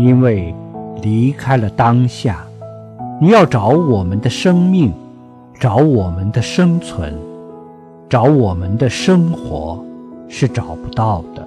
因为离开了当下你要找我们的生命找我们的生存找我们的生活是找不到的。